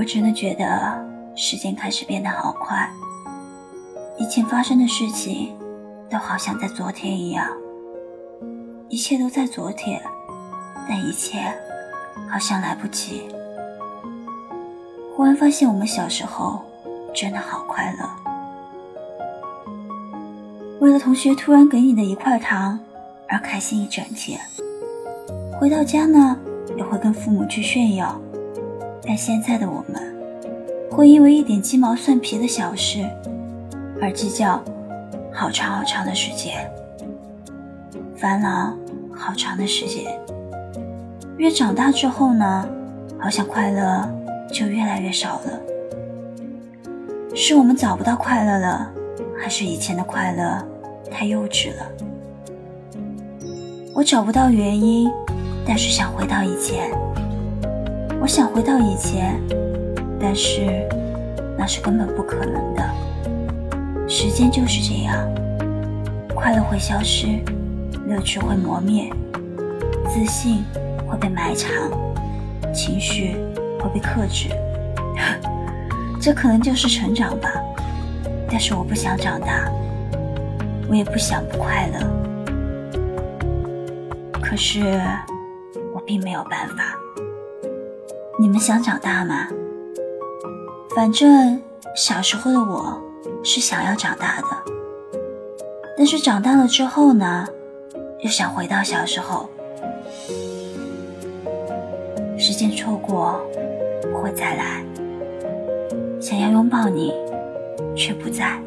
我真的觉得时间开始变得好快，以前发生的事情都好像在昨天一样，一切都在昨天，但一切好像来不及。忽然发现我们小时候真的好快乐，为了同学突然给你的一块糖而开心一整天，回到家呢也会跟父母去炫耀。但现在的我们，会因为一点鸡毛蒜皮的小事而计较好长好长的时间，烦恼好长的时间。越长大之后呢，好像快乐就越来越少了。是我们找不到快乐了，还是以前的快乐太幼稚了？我找不到原因，但是想回到以前。我想回到以前，但是那是根本不可能的。时间就是这样，快乐会消失，乐趣会磨灭，自信会被埋藏，情绪会被克制。这可能就是成长吧。但是我不想长大，我也不想不快乐。可是我并没有办法。你们想长大吗？反正小时候的我是想要长大的，但是长大了之后呢，又想回到小时候。时间错过不会再来，想要拥抱你，却不在。